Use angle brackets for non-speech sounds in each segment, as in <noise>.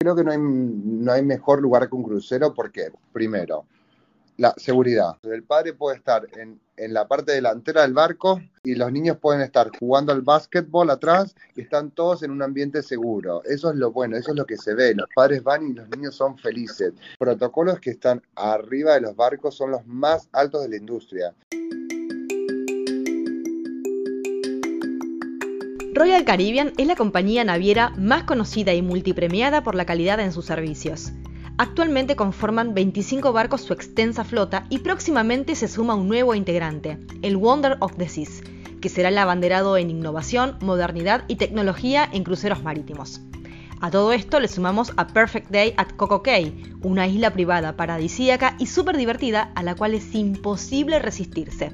Creo que no hay, no hay mejor lugar que un crucero porque, primero, la seguridad. El padre puede estar en, en, la parte delantera del barco y los niños pueden estar jugando al básquetbol atrás y están todos en un ambiente seguro. Eso es lo bueno, eso es lo que se ve. Los padres van y los niños son felices. Protocolos que están arriba de los barcos son los más altos de la industria. Royal Caribbean es la compañía naviera más conocida y multipremiada por la calidad en sus servicios. Actualmente conforman 25 barcos su extensa flota y próximamente se suma un nuevo integrante, el Wonder of the Seas, que será el abanderado en innovación, modernidad y tecnología en cruceros marítimos. A todo esto le sumamos a Perfect Day at Coco Cay, una isla privada paradisíaca y súper divertida a la cual es imposible resistirse.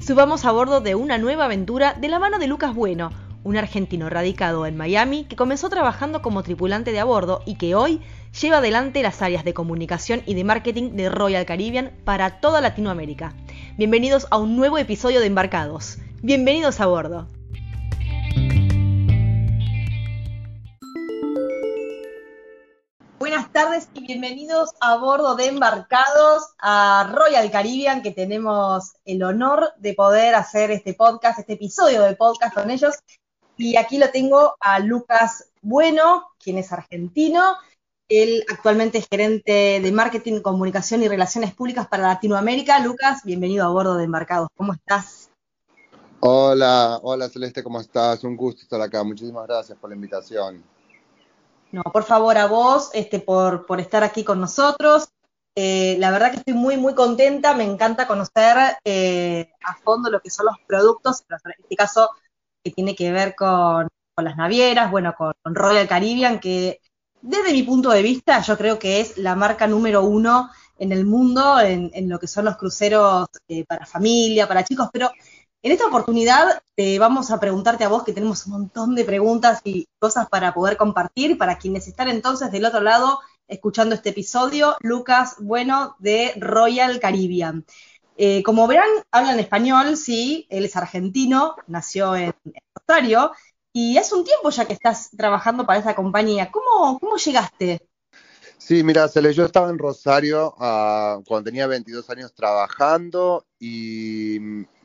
Subamos a bordo de una nueva aventura de la mano de Lucas Bueno, un argentino radicado en Miami que comenzó trabajando como tripulante de a bordo y que hoy lleva adelante las áreas de comunicación y de marketing de Royal Caribbean para toda Latinoamérica. Bienvenidos a un nuevo episodio de Embarcados. Bienvenidos a bordo. Tardes y bienvenidos a bordo de Embarcados a Royal Caribbean, que tenemos el honor de poder hacer este podcast, este episodio de podcast con ellos. Y aquí lo tengo a Lucas Bueno, quien es argentino. Él actualmente es gerente de marketing, comunicación y relaciones públicas para Latinoamérica. Lucas, bienvenido a bordo de Embarcados. ¿Cómo estás? Hola, hola Celeste, ¿cómo estás? Un gusto estar acá. Muchísimas gracias por la invitación. No, por favor, a vos, este, por, por estar aquí con nosotros. Eh, la verdad que estoy muy, muy contenta. Me encanta conocer eh, a fondo lo que son los productos, en este caso que tiene que ver con, las navieras, bueno, con, Royal Caribbean, que desde mi punto de vista yo creo que es la marca número uno en el mundo en, lo que son los cruceros eh, para familia, para chicos, pero en esta oportunidad te vamos a preguntarte a vos, que tenemos un montón de preguntas y cosas para poder compartir, para quienes están entonces del otro lado escuchando este episodio, Lucas Bueno de Royal Caribbean. Eh, como verán, habla en español, sí, él es argentino, nació en, Rosario, y hace un tiempo ya que estás trabajando para esa compañía. ¿Cómo, cómo llegaste? Sí, mira, Cele, yo estaba en Rosario uh, cuando tenía 22 años trabajando y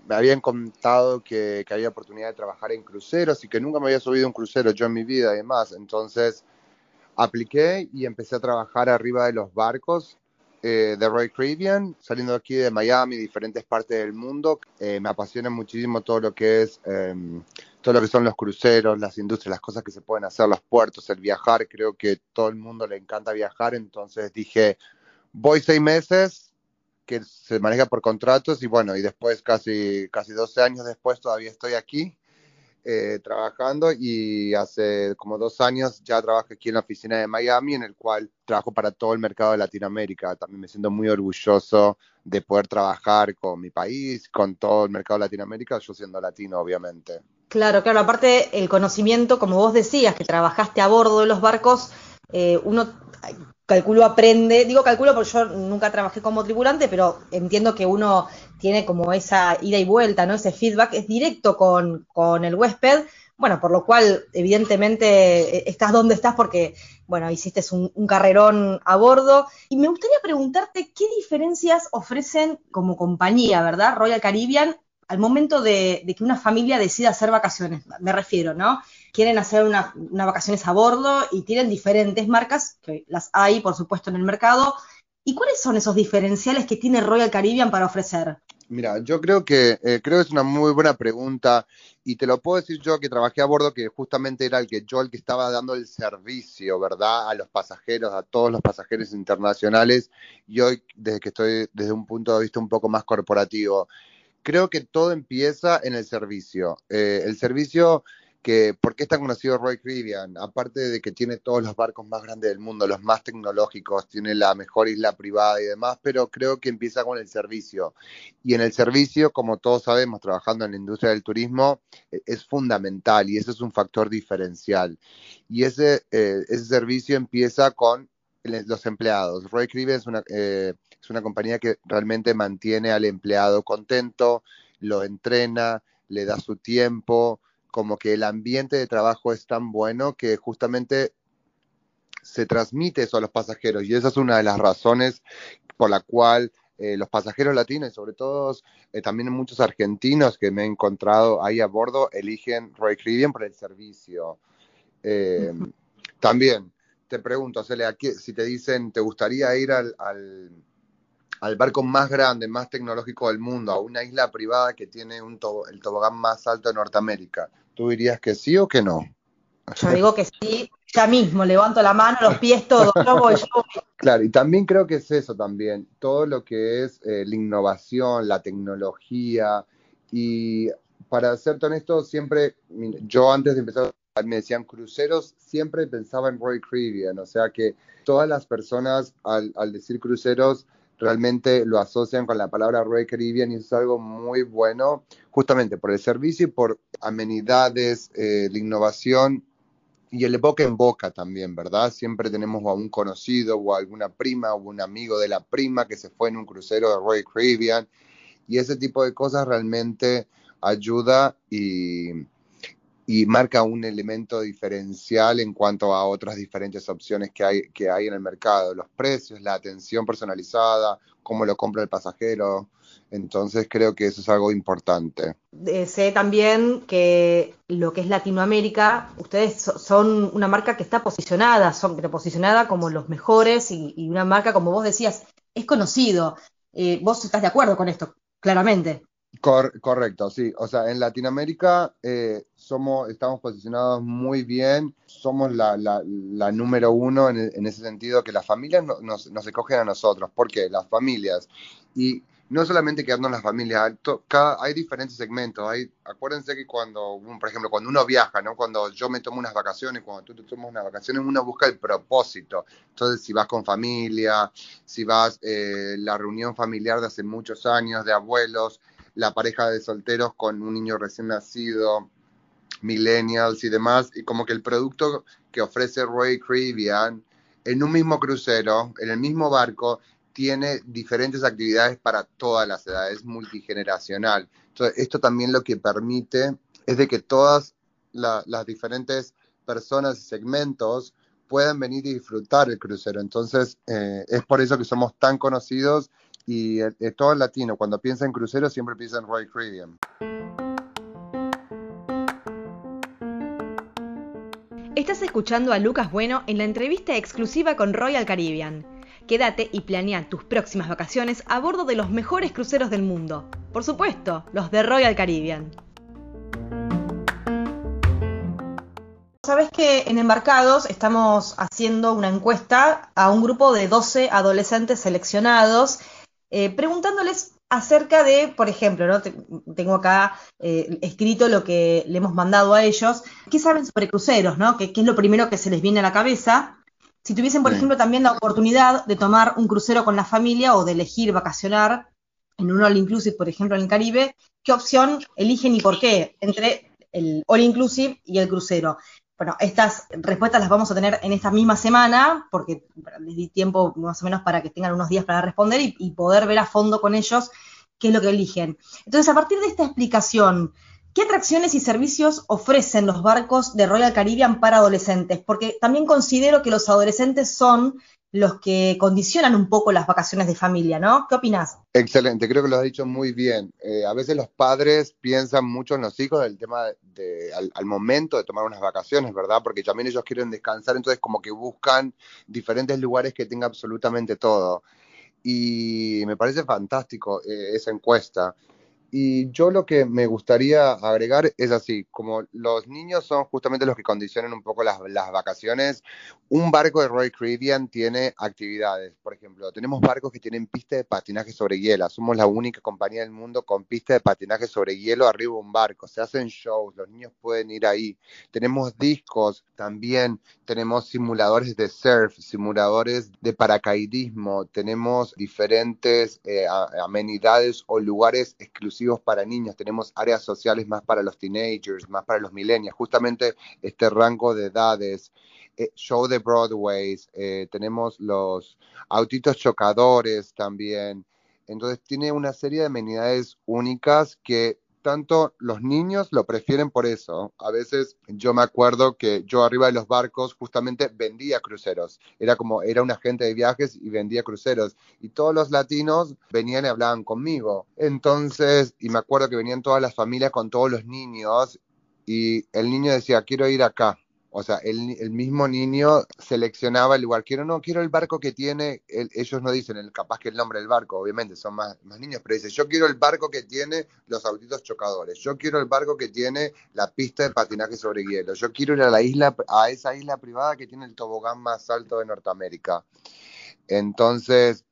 me habían contado que, que, había oportunidad de trabajar en cruceros y que nunca me había subido un crucero yo en mi vida y demás. Entonces apliqué y empecé a trabajar arriba de los barcos eh, de Roy Caribbean, saliendo aquí de Miami, diferentes partes del mundo. Eh, me apasiona muchísimo todo lo que es, em, todo lo que son los cruceros, las industrias, las cosas que se pueden hacer, los puertos, el viajar. Creo que todo el mundo le encanta viajar, entonces dije, voy seis meses, que se maneja por contratos y bueno, y después casi, casi 12 años después todavía estoy aquí eh, trabajando y hace como dos años ya trabajo aquí en la oficina de Miami, en el cual trabajo para todo el mercado de Latinoamérica. También me siento muy orgulloso de poder trabajar con mi país, con todo el mercado de Latinoamérica, yo siendo latino, obviamente. Claro, claro, aparte el conocimiento, como vos decías, que trabajaste a bordo de los barcos, eh, uno calculo aprende, digo calculo porque yo nunca trabajé como tripulante, pero entiendo que uno tiene como esa ida y vuelta, ¿no? Ese feedback es directo con, con el huésped, bueno, por lo cual evidentemente e, estás donde estás porque, bueno, hiciste un, un, carrerón a bordo. Y me gustaría preguntarte qué diferencias ofrecen como compañía, ¿verdad? Royal Caribbean al momento de, que una familia decida hacer vacaciones, me refiero, ¿no? Quieren hacer unas vacaciones a bordo y tienen diferentes marcas, que las hay, por supuesto, en el mercado. ¿Y cuáles son esos diferenciales que tiene Royal Caribbean para ofrecer? Mira, yo creo que eh, creo es una muy buena pregunta y te lo puedo decir yo que trabajé a bordo que justamente era el que yo el que estaba dando el servicio, ¿verdad? A los pasajeros, a todos los pasajeros internacionales y hoy desde que estoy desde un punto de vista un poco más corporativo creo que todo empieza en el servicio. Eh, el servicio que, ¿por qué es tan conocido Roy Caribbean? Aparte de que tiene todos los barcos más grandes del mundo, los más tecnológicos, tiene la mejor isla privada y demás, pero creo que empieza con el servicio. Y en el servicio, como todos sabemos, trabajando en la industria del turismo, e, es fundamental y eso es un factor diferencial. Y ese, eh, ese servicio empieza con los empleados. Roy Caribbean es una... Eh, es una compañía que realmente mantiene al empleado contento, lo entrena, le da su tiempo, como que el ambiente de trabajo es tan bueno que justamente se transmite eso a los pasajeros y esa es una de las razones por la cual eh, los pasajeros latinos y sobre todo eh, también muchos argentinos que me he encontrado ahí a bordo eligen Royal Caribbean por el servicio. Eh, también te pregunto, Celia, si te dicen, ¿te gustaría ir al, al, barco más grande, más tecnológico del mundo, a una isla privada que tiene un el tobogán más alto de Norteamérica? ¿Tú dirías que sí o que no? Yo digo que sí, ya mismo, levanto la mano, los pies, todo, yo voy, yo <laughs> Claro, y también creo que es eso también, todo lo que es eh, la innovación, la tecnología, y para ser honesto, siempre, yo antes de empezar, me decían cruceros, siempre pensaba en Roy Caribbean, o sea que todas las personas al, decir cruceros realmente lo asocian con la palabra Roy Caribbean y es algo muy bueno, justamente por el servicio y por amenidades, eh, innovación y el boca en boca también, ¿verdad? Siempre tenemos a un conocido o alguna prima o un amigo de la prima que se fue en un crucero de Royal Caribbean y ese tipo de cosas realmente ayuda y, y marca un elemento diferencial en cuanto a otras diferentes opciones que hay, que hay en el mercado, los precios, la atención personalizada, cómo lo compra el pasajero, entonces creo que eso es algo importante. Eh, sé también que lo que es Latinoamérica, ustedes son una marca que está posicionada, son posicionada como los mejores y, una marca, como vos decías, es conocido. Eh, vos estás de acuerdo con esto, claramente. Correcto, sí. O sea, en Latinoamérica eh, somos, estamos posicionados muy bien. Somos la, número uno en, ese sentido que las familias nos, nos escogen a nosotros. ¿Por qué? Las familias. Y no solamente quedarnos en la familia, cada, hay diferentes segmentos. Hay, acuérdense que cuando, por ejemplo, cuando uno viaja, ¿no? cuando yo me tomo unas vacaciones, cuando tú te tomas unas vacaciones, uno busca el propósito. Entonces, si vas con familia, si vas eh, la reunión familiar de hace muchos años, de abuelos, la pareja de solteros con un niño recién nacido, millennials y demás, y como que el producto que ofrece Roy Caribbean en un mismo crucero, en el mismo barco, tiene diferentes actividades para todas las edades, multigeneracional. Entonces, esto también lo que permite es de que todas las diferentes personas y segmentos puedan venir y disfrutar el crucero. Entonces, eh, es por eso que somos tan conocidos y todo el latino, cuando piensa en crucero, siempre piensa en Royal Caribbean. Estás escuchando a Lucas Bueno en la entrevista exclusiva con Royal Caribbean. Quédate y planea tus próximas vacaciones a bordo de los mejores cruceros del mundo. Por supuesto, los de Royal Caribbean. Sabes que en Embarcados estamos haciendo una encuesta a un grupo de 12 adolescentes seleccionados, eh, preguntándoles acerca de, por ejemplo, ¿no? tengo acá eh, escrito lo que le hemos mandado a ellos, qué saben sobre cruceros, ¿no? ¿Qué, ¿Qué, es lo primero que se les viene a la cabeza? Si tuviesen, por ejemplo, también la oportunidad de tomar un crucero con la familia o de elegir vacacionar en un all inclusive, por ejemplo, en el Caribe, ¿qué opción eligen y por qué entre el all inclusive y el crucero? Bueno, estas respuestas las vamos a tener en esta misma semana, porque les di tiempo más o menos para que tengan unos días para responder y, poder ver a fondo con ellos qué es lo que eligen. Entonces, a partir de esta explicación, ¿Qué atracciones y servicios ofrecen los barcos de Royal Caribbean para adolescentes? Porque también considero que los adolescentes son los que condicionan un poco las vacaciones de familia, ¿no? ¿Qué opinas? Excelente, creo que lo has dicho muy bien. Eh, a veces los padres piensan mucho en los hijos del tema de, al, momento de tomar unas vacaciones, ¿verdad? Porque también ellos quieren descansar, entonces como que buscan diferentes lugares que tengan absolutamente todo. Y me parece fantástico eh, esa encuesta. Y yo lo que me gustaría agregar es así, como los niños son justamente los que condicionan un poco las, vacaciones, un barco de Royal Caribbean tiene actividades. Por ejemplo, tenemos barcos que tienen pista de patinaje sobre hielo. Somos la única compañía del mundo con pista de patinaje sobre hielo arriba de un barco. Se hacen shows, los niños pueden ir ahí. Tenemos discos también, tenemos simuladores de surf, simuladores de paracaidismo, tenemos diferentes eh, amenidades o lugares exclusivos para niños, tenemos áreas sociales más para los teenagers, más para los millennials, justamente este rango de edades, eh, show de Broadway, eh, tenemos los autitos chocadores también, entonces tiene una serie de amenidades únicas que tanto los niños lo prefieren por eso. A veces yo me acuerdo que yo arriba de los barcos justamente vendía cruceros. Era como, era un agente de viajes y vendía cruceros. Y todos los latinos venían y hablaban conmigo. Entonces, y me acuerdo que venían todas las familias con todos los niños y el niño decía, quiero ir acá. O sea, el, mismo niño seleccionaba el lugar. Quiero, no, quiero el barco que tiene, ellos no dicen el, capaz que el nombre del barco, obviamente son más, más niños, pero dice, yo quiero el barco que tiene los autitos chocadores, yo quiero el barco que tiene la pista de patinaje sobre hielo, yo quiero ir a la isla, a esa isla privada que tiene el tobogán más alto de Norteamérica. Entonces,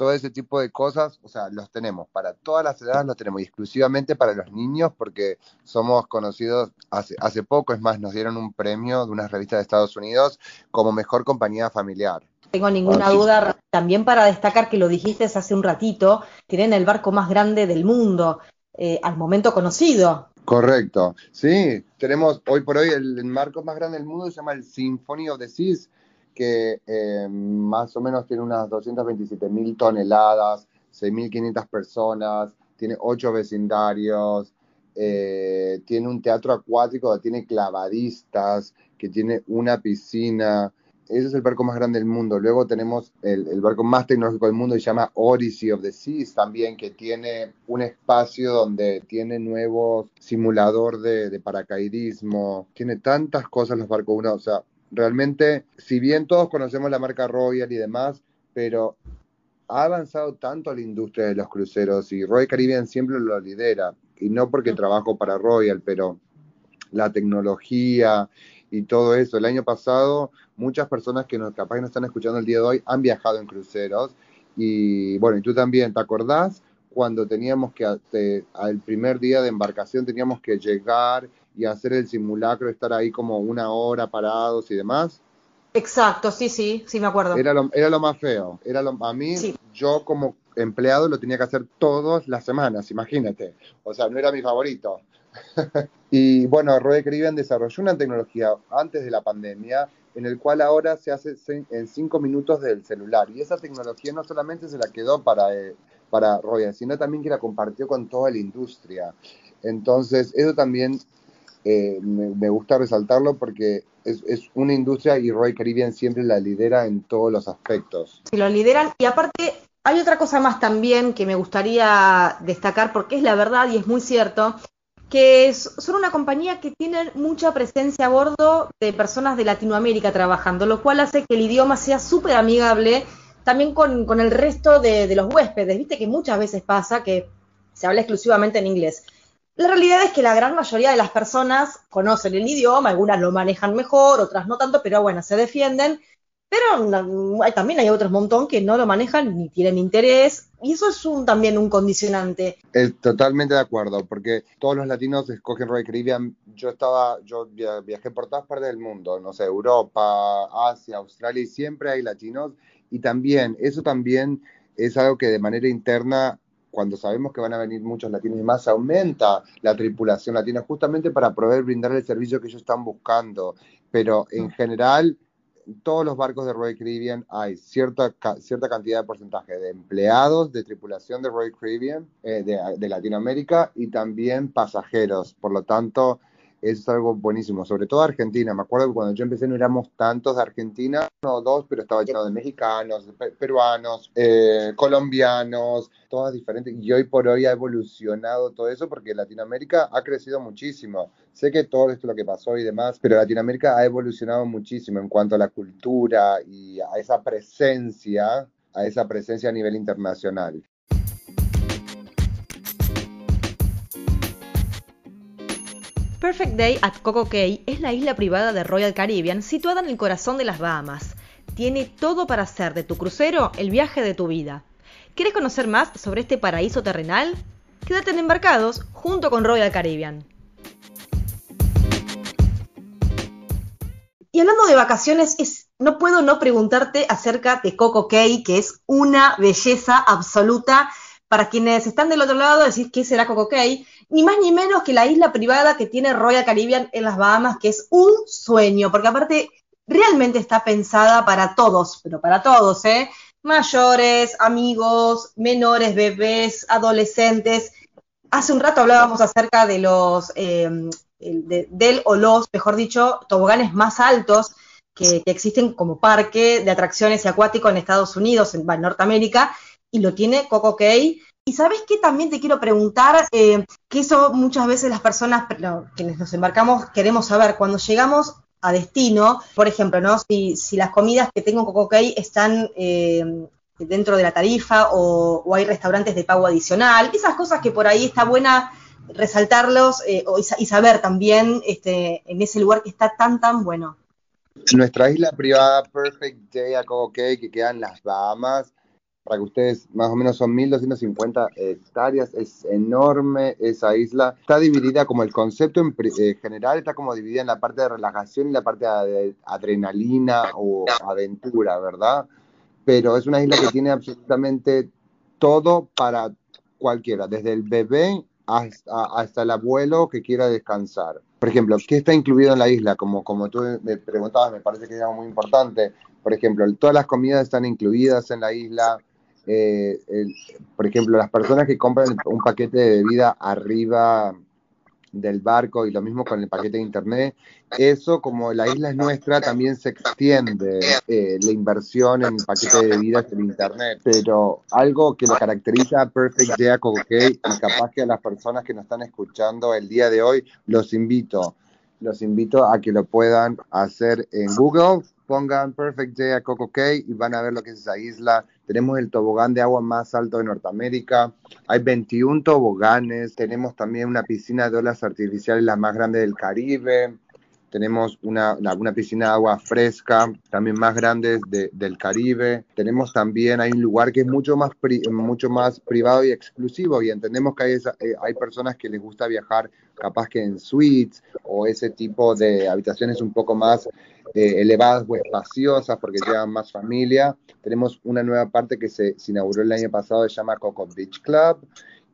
todo ese tipo de cosas, o sea, los tenemos para todas las edades, los tenemos exclusivamente para los niños porque somos conocidos hace, hace poco, es más, nos dieron un premio de una revista de Estados Unidos como mejor compañía familiar. Tengo ninguna duda, también para destacar que lo dijiste hace un ratito, tienen el barco más grande del mundo, eh, al momento conocido. Correcto, sí, tenemos hoy por hoy el, el barco más grande del mundo se llama el Symphony of the Seas, que eh, más o menos tiene unas 227 mil toneladas, 6.500 personas, tiene ocho vecindarios, eh, tiene un teatro acuático, tiene clavadistas, que tiene una piscina. Ese es el barco más grande del mundo. Luego tenemos el, barco más tecnológico del mundo, que se llama Odyssey of the Seas también, que tiene un espacio donde tiene nuevos simulador de, de paracaidismo. Tiene tantas cosas los barcos, uno, o sea, realmente, si bien todos conocemos la marca Royal y demás, pero ha avanzado tanto la industria de los cruceros y Royal Caribbean siempre lo lidera. Y no porque trabajo para Royal, pero la tecnología y todo eso. El año pasado, muchas personas que nos, capaz que nos están escuchando el día de hoy han viajado en cruceros. Y bueno, y tú también, ¿te acordás? Cuando teníamos que, al primer día de embarcación, teníamos que llegar y hacer el simulacro, estar ahí como una hora parados y demás. Exacto, sí, sí, sí me acuerdo. Era lo, era lo más feo. Era lo, a mí, yo como empleado lo tenía que hacer todas las semanas, imagínate. O sea, no era mi favorito. <laughs> y bueno, Roy Caribbean desarrolló una tecnología antes de la pandemia en el cual ahora se hace en cinco minutos del celular. Y esa tecnología no solamente se la quedó para, eh, para Royal, sino también que la compartió con toda la industria. Entonces, eso también eh, me, gusta resaltarlo porque es, una industria y Roy Caribbean siempre la lidera en todos los aspectos. Sí, lo lideran y aparte hay otra cosa más también que me gustaría destacar porque es la verdad y es muy cierto que son una compañía que tiene mucha presencia a bordo de personas de Latinoamérica trabajando, lo cual hace que el idioma sea súper amigable también con, el resto de, los huéspedes. Viste que muchas veces pasa que se habla exclusivamente en inglés. La realidad es que la gran mayoría de las personas conocen el idioma, algunas lo manejan mejor, otras no tanto, pero bueno, se defienden. Pero también hay otros montón que no lo manejan ni tienen interés, y eso es también un condicionante. totalmente de acuerdo, porque todos los latinos escogen Royal Caribbean. Yo estaba, yo viajé por todas partes del mundo, no sé, Europa, Asia, Australia, y siempre hay latinos. Y también, eso también es algo que de manera interna cuando sabemos que van a venir muchos latinos y más, aumenta la tripulación latina justamente para poder brindar el servicio que ellos están buscando. Pero en general, en todos los barcos de Royal Caribbean hay cierta, cierta cantidad de porcentaje de empleados de tripulación de Royal Caribbean eh, de, de Latinoamérica y también pasajeros. Por lo tanto, es algo buenísimo, sobre todo Argentina. Me acuerdo que cuando yo empecé no éramos tantos de Argentina, no dos, pero estaba lleno de mexicanos, peruanos, eh, colombianos, todas diferentes. Y hoy por hoy ha evolucionado todo eso porque Latinoamérica ha crecido muchísimo. Sé que todo esto lo que pasó y demás, pero Latinoamérica ha evolucionado muchísimo en cuanto a la cultura y a esa presencia, a esa presencia a nivel internacional. Perfect Day at Coco Cay es la isla privada de Royal Caribbean situada en el corazón de las Bahamas. Tiene todo para hacer de tu crucero el viaje de tu vida. ¿Quieres conocer más sobre este paraíso terrenal? Quédate en Embarcados junto con Royal Caribbean. Y hablando de vacaciones, no puedo no preguntarte acerca de Coco Cay, que es una belleza absoluta. Para quienes están del otro lado, decir qué será Coco Cay, ni más ni menos que la isla privada que tiene Royal Caribbean en las Bahamas, que es un sueño, porque aparte realmente está pensada para todos, pero para todos, ¿eh? Mayores, amigos, menores, bebés, adolescentes. hace un rato hablábamos acerca de los, em, del o los, mejor dicho, toboganes más altos que, existen como parque de atracciones y acuático en Estados Unidos, en, Norteamérica, y lo tiene Coco Cay. Y sabes qué también te quiero preguntar, eh, que eso muchas veces las personas, quienes nos embarcamos, queremos saber, cuando llegamos a destino, por ejemplo, ¿no? Si, las comidas que tengo en Coco Cay están eh, dentro de la tarifa o, hay restaurantes de pago adicional, esas cosas que por ahí está buena resaltarlos eh, y, saber también este, en ese lugar que está tan, tan bueno. Nuestra isla privada Perfect Day a Coco Cay, que queda en las Bahamas, para que ustedes más o menos son 1.250 hectáreas, es enorme esa isla. Está dividida como el concepto en eh, general, está como dividida en la parte de relajación y la parte de adrenalina o aventura, ¿verdad? Pero es una isla que tiene absolutamente todo para cualquiera, desde el bebé hasta, hasta el abuelo que quiera descansar. Por ejemplo, ¿qué está incluido en la isla? Como, como tú me preguntabas, me parece que es algo muy importante. Por ejemplo, todas las comidas están incluidas en la isla, eh, por ejemplo, las personas que compran un paquete de bebida arriba del barco y lo mismo con el paquete de internet, eso como la isla es nuestra también se extiende eh, la inversión en el paquete de bebidas en internet, pero algo que lo caracteriza a Perfect Day y capaz que a las personas que nos están escuchando el día de hoy los invito, los invito a que lo puedan hacer en Google, pongan Perfect Day a Coco Cay y van a ver lo que es esa isla. Tenemos el tobogán de agua más alto de Norteamérica. Hay 21 toboganes. Tenemos también una piscina de olas artificiales la más grande del Caribe tenemos una, una, piscina de agua fresca, también más grande del Caribe. Tenemos también, hay un lugar que es mucho más, mucho más privado y exclusivo y entendemos que hay, eh, hay personas que les gusta viajar capaz que en suites o ese tipo de habitaciones un poco más eh, elevadas o espaciosas porque llevan más familia. Tenemos una nueva parte que se, inauguró el año pasado, se llama Coco Beach Club,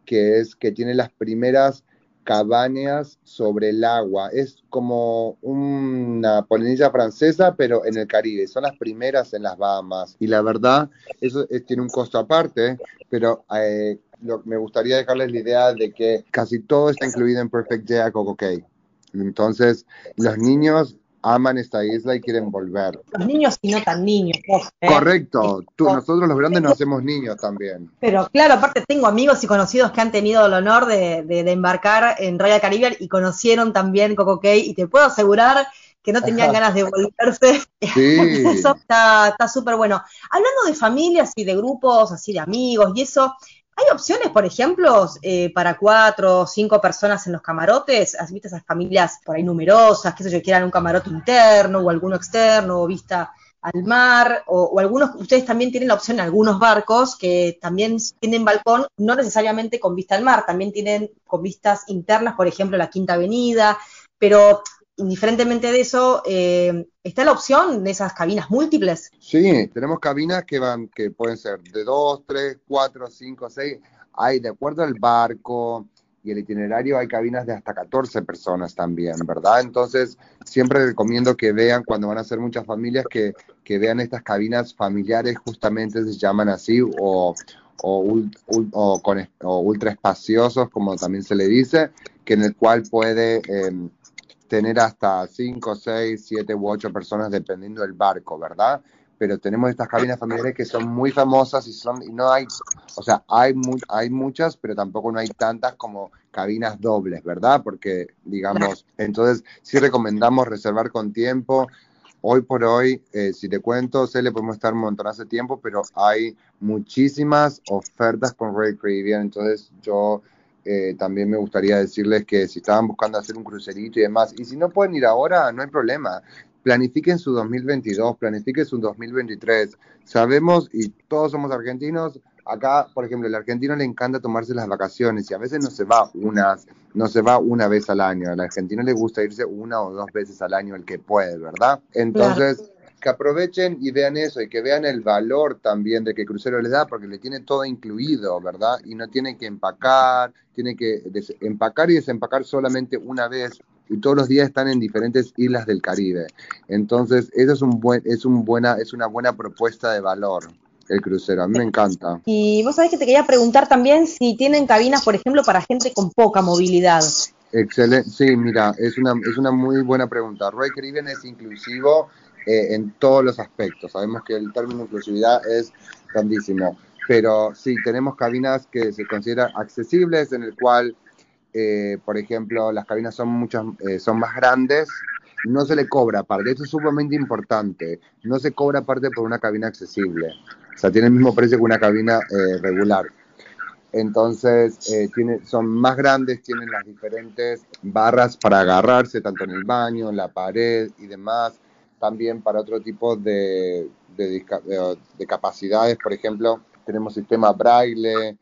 que es que tiene las primeras cabañas sobre el agua. Es como una polinilla francesa, pero en el Caribe. Son las primeras en las Bahamas. Y la verdad, eso tiene un costo aparte, pero eh, me gustaría dejarles la idea de que casi todo está incluido en Perfect Day a Coco Cay. Entonces, los niños aman esta isla y quieren volver. Los niños y no tan niños. ¿eh? Correcto, Tú, nosotros los grandes nos hacemos niños también. Pero claro, aparte tengo amigos y conocidos que han tenido el honor de, embarcar en Royal Caribbean y conocieron también Coco Cay y te puedo asegurar que no tenían ganas de volverse. <laughs> Sí. eso está súper bueno. Hablando de familias y de grupos, así de amigos y eso, ¿Hay opciones, por ejemplo, eh, para cuatro o cinco personas en los camarotes? ¿Has visto esas familias por ahí numerosas, que sé yo, quieran un camarote interno o alguno externo o vista al mar? O, algunos, ustedes también tienen la opción en algunos barcos que también tienen balcón, no necesariamente con vista al mar, también tienen con vistas internas, por ejemplo, la Quinta Avenida, pero indiferentemente de eso, eh, ¿está la opción de esas cabinas múltiples? Sí, tenemos cabinas que van, que pueden ser de dos, tres, cuatro, cinco, seis. Hay, de acuerdo al barco y el itinerario, hay cabinas de hasta 14 personas también, ¿verdad? Entonces, siempre recomiendo que vean, cuando van a ser muchas familias, que, que vean estas cabinas familiares, justamente se llaman así, o, o, ultra espaciosos, como también se le dice, que en el cual puede em, tener hasta 5, 6, 7 u 8 personas dependiendo del barco, ¿verdad? Pero tenemos estas cabinas familiares que son muy famosas y son y no hay, o sea, hay hay muchas, pero tampoco no hay tantas como cabinas dobles, ¿verdad? Porque digamos, entonces sí recomendamos reservar con tiempo. Hoy por hoy, eh, si te cuento, sé le podemos estar un montón hace tiempo, pero hay muchísimas ofertas con Red Caribbean, entonces yo eh, también me gustaría decirles que si estaban buscando hacer un crucerito y demás, y si no pueden ir ahora, no hay problema. Planifiquen su 2022, planifiquen su 2023. Sabemos, y todos somos argentinos, acá, por ejemplo, el argentino le encanta tomarse las vacaciones y a veces no se va unas, no se va una vez al año. Al argentino le gusta irse una o dos veces al año el que puede, ¿verdad? Entonces, que aprovechen y vean eso y que vean el valor también de que Crucero les da, porque le tiene todo incluido, ¿verdad? Y no tiene que empacar, tiene que empacar y desempacar solamente una vez y todos los días están en diferentes islas del Caribe. Entonces, eso es un buen es un buena es una buena propuesta de valor. el crucero, a mí me encanta. Y vos sabés que te quería preguntar también si tienen cabinas, por ejemplo, para gente con poca movilidad. Excelente, sí, mira, es una, es una muy buena pregunta. Roy Caribbean es inclusivo eh, en todos los aspectos. Sabemos que el término inclusividad es grandísimo, pero sí, tenemos cabinas que se consideran accesibles, en el cual, eh, por ejemplo, las cabinas son, muchas, eh, son más grandes, no se le cobra aparte, esto es sumamente importante, no se cobra aparte por una cabina accesible, o sea, tiene el mismo precio que una cabina regular. Entonces, tiene, son más grandes, tienen las diferentes barras para agarrarse, tanto en el baño, en la pared y demás también para otro tipo de, de, capacidades. Por ejemplo, tenemos sistema braille,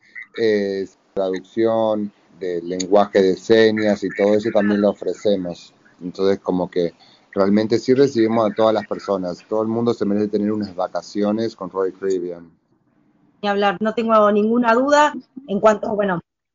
traducción de lenguaje de señas y todo eso también lo ofrecemos. Entonces, como que realmente sí recibimos a todas las personas. Todo el mundo se merece tener unas vacaciones con Roy Caribbean. Ni hablar, no tengo ninguna duda en cuanto,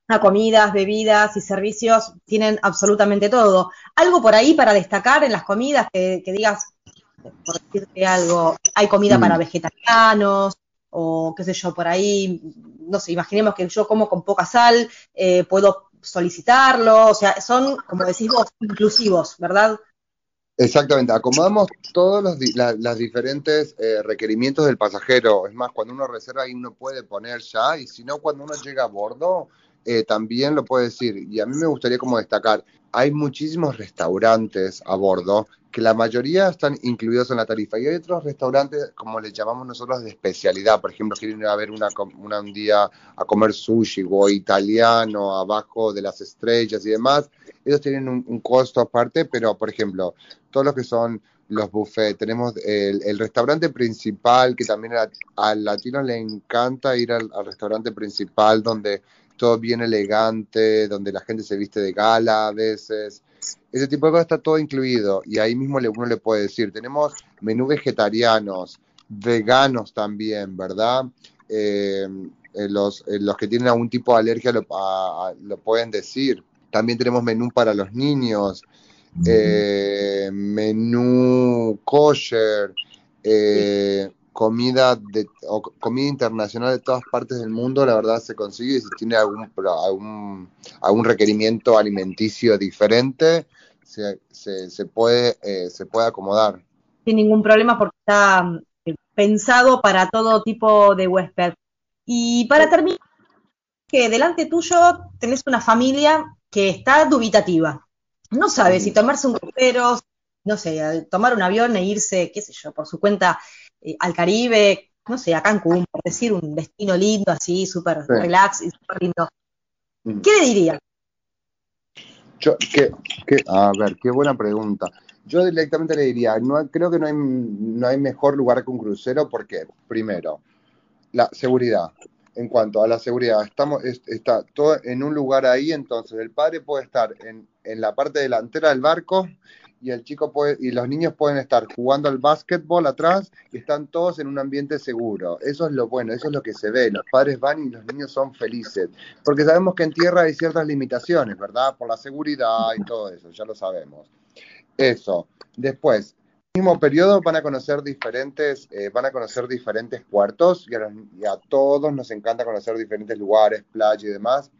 a comidas, bebidas y servicios, tienen absolutamente todo. ¿Algo por ahí para destacar en las comidas que digas, por decirte algo, hay comida para mm. vegetarianos o qué sé yo, por ahí, no sé, imaginemos que yo como con poca sal, eh, puedo solicitarlo, o sea, son, como decís vos, inclusivos, ¿verdad? Exactamente, acomodamos todos los diferentes eh, requerimientos del pasajero. Es más, cuando uno reserva ahí uno puede poner ya, y si no, cuando uno llega a bordo, eh, también lo puede decir. Y a mí me gustaría como destacar, hay muchísimos restaurantes a bordo que la mayoría están incluidos en la tarifa y hay otros restaurantes como les llamamos nosotros de especialidad, por ejemplo, quieren ir a ver una, un día a comer sushi o italiano abajo de las estrellas y demás, ellos tienen un, costo aparte, pero por ejemplo, todos los que son los buffets, tenemos el, restaurante principal que también al latino le encanta ir al restaurante principal donde todo bien elegante, donde la gente se viste de gala a veces. Ese tipo de cosas está todo incluido y ahí mismo uno le puede decir, tenemos menú vegetarianos, veganos también, ¿verdad? Eh, eh, los, eh, los, que tienen algún tipo de alergia lo, lo pueden decir. También tenemos menú para los niños, menú kosher, comida de comida internacional de todas partes del mundo, la verdad se consigue si tiene algún algún, algún requerimiento alimenticio diferente, se, se, puede eh, se puede acomodar. Sin ningún problema porque está eh, pensado para todo tipo de huésped. Y para terminar, que delante tuyo tenés una familia que está dubitativa. No sabe si tomarse un crucero, no sé, tomar un avión e irse, qué sé yo, por su cuenta eh, al Caribe, no sé, a Cancún, por decir un destino lindo, así, súper relax y súper lindo. Mm. ¿Qué le diría? Yo, a ver, qué buena pregunta. Yo directamente le diría, no, creo que no hay, no hay mejor lugar que un crucero porque, primero, la seguridad. En cuanto a la seguridad, estamos, está todo en un lugar ahí, entonces el padre puede estar en, en la parte delantera del barco y el chico puede, y los niños pueden estar jugando al básquetbol atrás y están todos en un ambiente seguro. Eso es lo bueno, eso es lo que se ve. Los padres van y los niños son felices. Porque sabemos que en tierra hay ciertas limitaciones, ¿verdad? Por la seguridad y todo eso, ya lo sabemos. Eso. Después, mismo periodo van a conocer diferentes, eh, van a conocer diferentes puertos y a, y a todos nos encanta conocer diferentes lugares, playa y demás,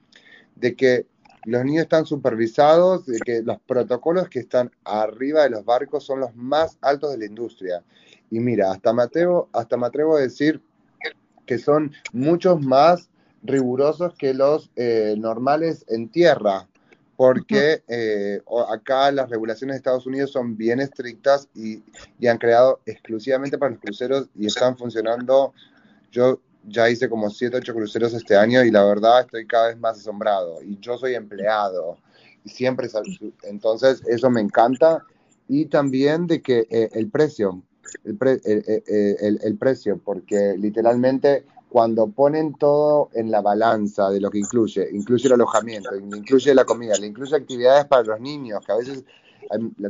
de que los niños están supervisados, de que los protocolos que están arriba de los barcos son los más altos de la industria. Y mira, hasta me atrevo, hasta me atrevo a decir que son muchos más rigurosos que los eh, normales en tierra, porque eh, acá las regulaciones de Estados Unidos son bien estrictas y, y, han creado exclusivamente para los cruceros y están funcionando. Yo ya hice como 7, 8 cruceros este año y la verdad estoy cada vez más asombrado. Y yo soy empleado y siempre, entonces eso me encanta. Y también de que eh, el precio, el, eh, eh, el, el, precio, porque literalmente cuando ponen todo en la balanza de lo que incluye, incluye el alojamiento, incluye la comida, le incluye actividades para los niños, que a veces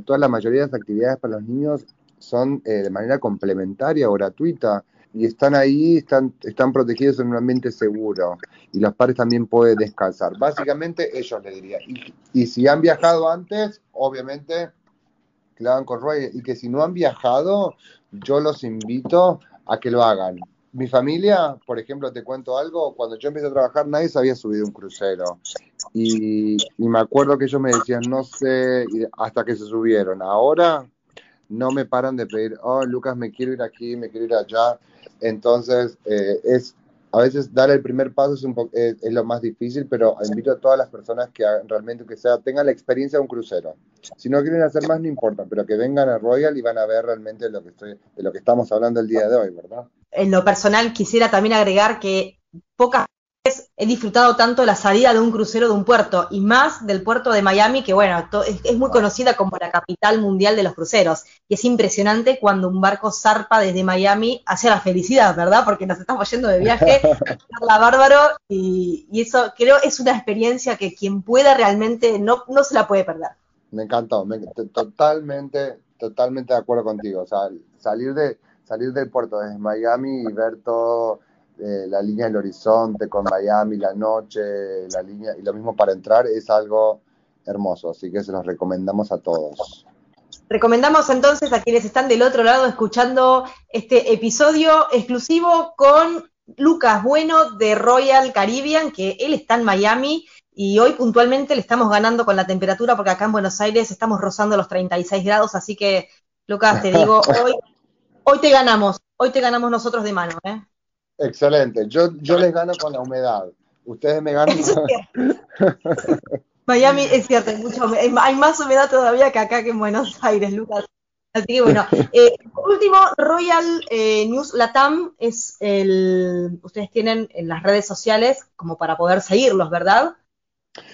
toda la mayoría de las actividades para los niños son de manera complementaria o gratuita y están ahí, están, están protegidos en un ambiente seguro y los padres también pueden descansar. Básicamente ellos le diría. Y, si han viajado antes, obviamente hagan con Roy y que si no han viajado, yo los invito a que lo hagan. mi familia, por ejemplo, te cuento algo, cuando yo empecé a trabajar nadie se había subido un crucero. Y, me acuerdo que ellos me decían, no sé, hasta que se subieron. Ahora no me paran de pedir, oh, Lucas, me quiero ir aquí, me quiero ir allá. Entonces, eh, es a veces dar el primer paso es, un es, lo más difícil, pero invito a todas las personas que realmente que sea tengan la experiencia de un crucero. Si no quieren hacer más, no importa, pero que vengan a Royal y van a ver realmente lo que estoy, de lo que estamos hablando el día de hoy, ¿verdad? En lo personal quisiera también agregar que pocas he disfrutado tanto la salida de un crucero de un puerto y más del puerto de Miami, que bueno, es, muy conocida como la capital mundial de los cruceros. Y es impresionante cuando un barco zarpa desde Miami hacia la felicidad, ¿verdad? Porque nos estamos yendo de viaje, <laughs> la bárbaro, y, eso creo es una experiencia que quien pueda realmente no, no se la puede perder. Me encantó, totalmente, totalmente de acuerdo contigo. O sea, salir de salir del puerto desde Miami y ver todo eh, la línea del horizonte con Miami, la noche, la línea, y lo mismo para entrar, es algo hermoso, así que se los recomendamos a todos. Recomendamos entonces a quienes están del otro lado escuchando este episodio exclusivo con Lucas Bueno de Royal Caribbean, que él está en Miami y hoy puntualmente le estamos ganando con la temperatura porque acá en Buenos Aires estamos rozando los 36 grados, así que Lucas, te <laughs> digo, hoy, hoy te ganamos, hoy te ganamos nosotros de mano. ¿eh? Excelente. Yo, yo les gano con la humedad. Ustedes me ganan. <laughs> Miami es cierto, hay, mucho, hay más humedad todavía que acá que en Buenos Aires, Lucas. Así que bueno, <laughs> eh, último, Royal eh, News Latam es el, ustedes tienen en las redes sociales como para poder seguirlos, ¿verdad?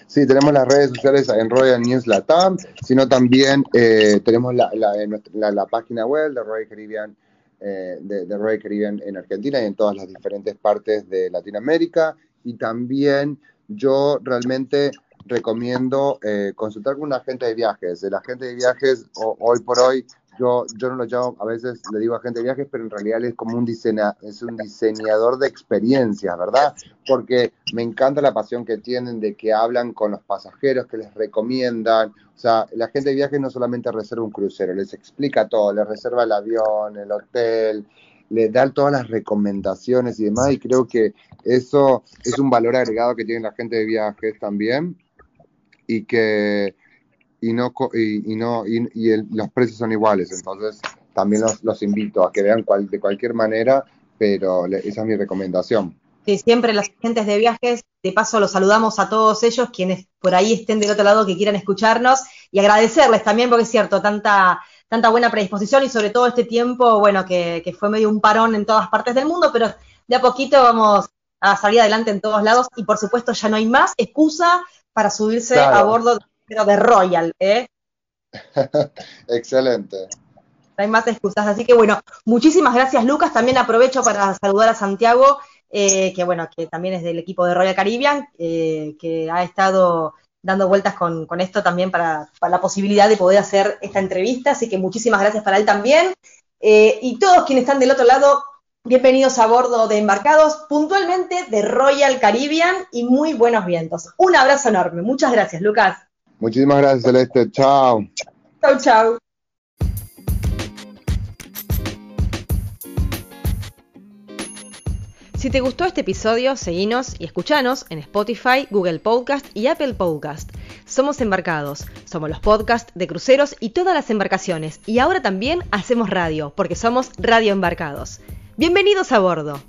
Sí, tenemos las redes sociales en Royal News Latam, sino también eh, tenemos la, la, la, página web de Royal Caribbean eh, de, de Royal Caribbean en Argentina y en todas las diferentes partes de Latinoamérica. Y también yo realmente recomiendo eh, consultar con un agente de viajes. El agente de viajes hoy por hoy yo, yo no lo llamo, a veces le digo a gente de viajes, pero en realidad es como un, diseña, es un diseñador de experiencias, ¿verdad? Porque me encanta la pasión que tienen de que hablan con los pasajeros, que les recomiendan. O sea, la gente de viajes no solamente reserva un crucero, les explica todo, les reserva el avión, el hotel, les da todas las recomendaciones y demás, y creo que eso es un valor agregado que tiene la gente de viajes también, y que y no y, no y, los precios son iguales. Entonces también los, invito a que vean cual, de cualquier manera pero esa es mi recomendación. Sí, siempre las agentes de viajes de paso los saludamos a todos ellos quienes por ahí estén del otro lado que quieran escucharnos y agradecerles también porque es cierto tanta tanta buena predisposición y sobre todo este tiempo bueno que, que fue medio un parón en todas partes del mundo pero de a poquito vamos a salir adelante en todos lados y por supuesto ya no hay más excusa para subirse a bordo pero de Royal, ¿eh? <laughs> Excelente. No hay más excusas. Así que bueno, muchísimas gracias, Lucas. También aprovecho para saludar a Santiago, eh, que bueno, que también es del equipo de Royal Caribbean, eh, que ha estado dando vueltas con, esto también para, la posibilidad de poder hacer esta entrevista. Así que muchísimas gracias para él también. Eh, y todos quienes están del otro lado, bienvenidos a bordo de Embarcados, puntualmente de Royal Caribbean y muy buenos vientos. Un abrazo enorme. Muchas gracias, Lucas. Muchísimas gracias, Celeste. Chao. Chao, chao. Si te gustó este episodio, seguinos y escuchanos en Spotify, Google Podcast y Apple Podcast. Somos embarcados, somos los podcasts de cruceros y todas las embarcaciones. Y ahora también hacemos radio, porque somos Radio Embarcados. Bienvenidos a bordo.